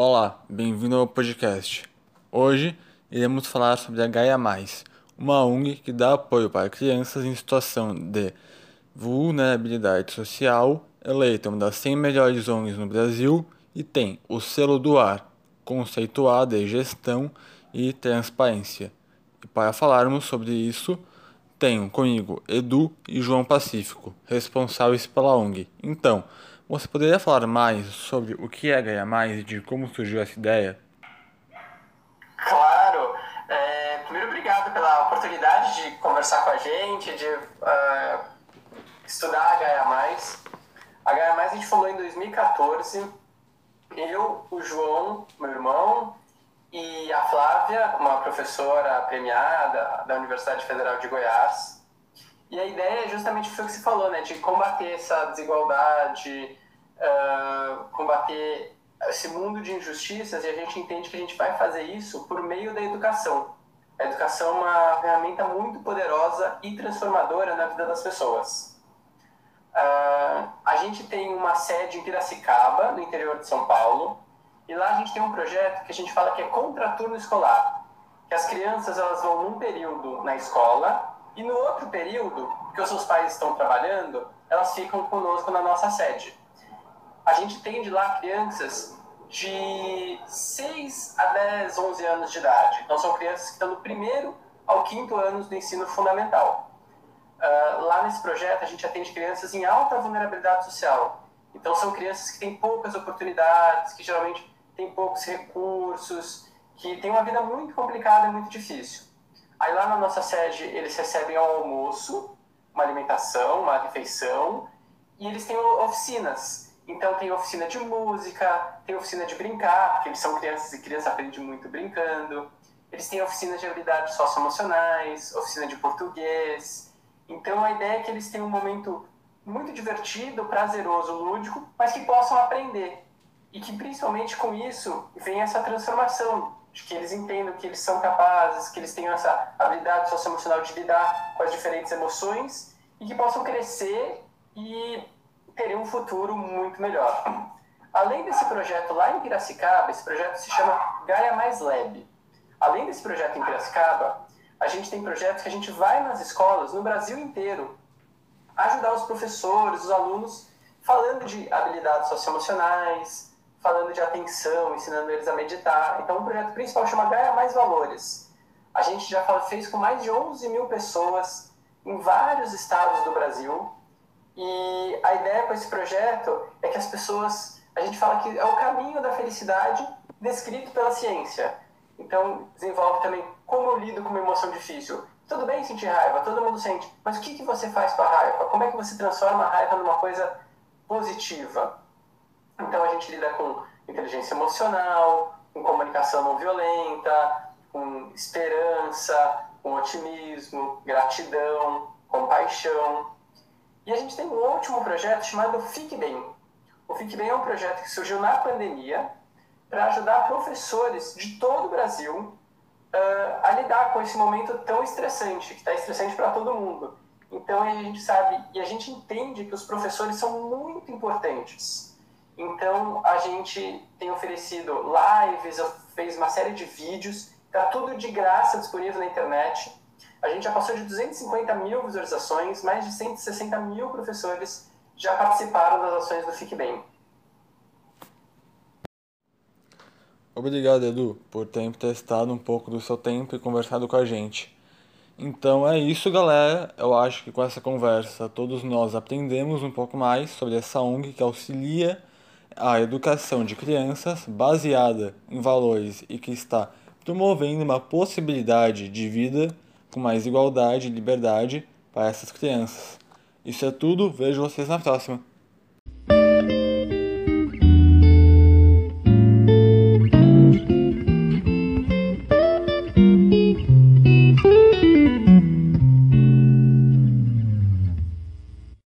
Olá, bem-vindo ao podcast. Hoje iremos falar sobre a Gaia Mais, uma ONG que dá apoio para crianças em situação de vulnerabilidade social, eleita uma das 100 melhores ONGs no Brasil e tem o selo do ar, conceituado em gestão e transparência. E para falarmos sobre isso, tenho comigo Edu e João Pacífico, responsáveis pela ONG. Então, você poderia falar mais sobre o que é Gaia Mais e de como surgiu essa ideia? Claro. É, primeiro, obrigado pela oportunidade de conversar com a gente, de uh, estudar a Gaia Mais. A Gaia Mais a gente falou em 2014. Eu, o João, meu irmão, e a Flávia, uma professora premiada da Universidade Federal de Goiás. E a ideia é justamente o que você falou, né? De combater essa desigualdade, uh, combater esse mundo de injustiças, e a gente entende que a gente vai fazer isso por meio da educação. A educação é uma ferramenta muito poderosa e transformadora na vida das pessoas. Uh, a gente tem uma sede em Piracicaba, no interior de São Paulo, e lá a gente tem um projeto que a gente fala que é contraturno escolar, que as crianças elas vão num período na escola e no outro período, que os seus pais estão trabalhando, elas ficam conosco na nossa sede. A gente tem de lá crianças de 6 a 10, 11 anos de idade. Então, são crianças que estão do primeiro ao quinto ano do ensino fundamental. Uh, lá nesse projeto, a gente atende crianças em alta vulnerabilidade social. Então, são crianças que têm poucas oportunidades, que geralmente têm poucos recursos, que têm uma vida muito complicada e muito difícil. Aí lá na nossa sede eles recebem um almoço, uma alimentação, uma refeição, e eles têm oficinas. Então tem oficina de música, tem oficina de brincar, porque eles são crianças e criança aprende muito brincando. Eles têm oficina de habilidades socioemocionais, oficina de português. Então a ideia é que eles tenham um momento muito divertido, prazeroso, lúdico, mas que possam aprender. E que principalmente com isso vem essa transformação de que eles entendam que eles são capazes, que eles tenham essa habilidade socioemocional de lidar com as diferentes emoções e que possam crescer e terem um futuro muito melhor. Além desse projeto lá em Piracicaba, esse projeto se chama Gaia Mais Lab. Além desse projeto em Piracicaba, a gente tem projetos que a gente vai nas escolas no Brasil inteiro ajudar os professores, os alunos, falando de habilidades socioemocionais, falando de atenção, ensinando eles a meditar. Então, o projeto principal chama Gaia Mais Valores. A gente já fez com mais de 11 mil pessoas em vários estados do Brasil. E a ideia com esse projeto é que as pessoas, a gente fala que é o caminho da felicidade descrito pela ciência. Então, desenvolve também como eu lido com uma emoção difícil. Tudo bem sentir raiva, todo mundo sente, mas o que, que você faz com a raiva? Como é que você transforma a raiva numa coisa positiva? Então a gente lida com inteligência emocional, com comunicação não violenta, com esperança, com otimismo, gratidão, compaixão. E a gente tem um último projeto chamado Fique Bem. O Fique Bem é um projeto que surgiu na pandemia para ajudar professores de todo o Brasil uh, a lidar com esse momento tão estressante, que está estressante para todo mundo. Então a gente sabe e a gente entende que os professores são muito importantes então, a gente tem oferecido lives, fez uma série de vídeos, está tudo de graça disponível na internet. A gente já passou de 250 mil visualizações, mais de 160 mil professores já participaram das ações do Fique Bem. Obrigado, Edu, por ter emprestado um pouco do seu tempo e conversado com a gente. Então é isso, galera. Eu acho que com essa conversa todos nós aprendemos um pouco mais sobre essa ONG que auxilia a educação de crianças baseada em valores e que está promovendo uma possibilidade de vida com mais igualdade e liberdade para essas crianças. Isso é tudo, vejo vocês na próxima.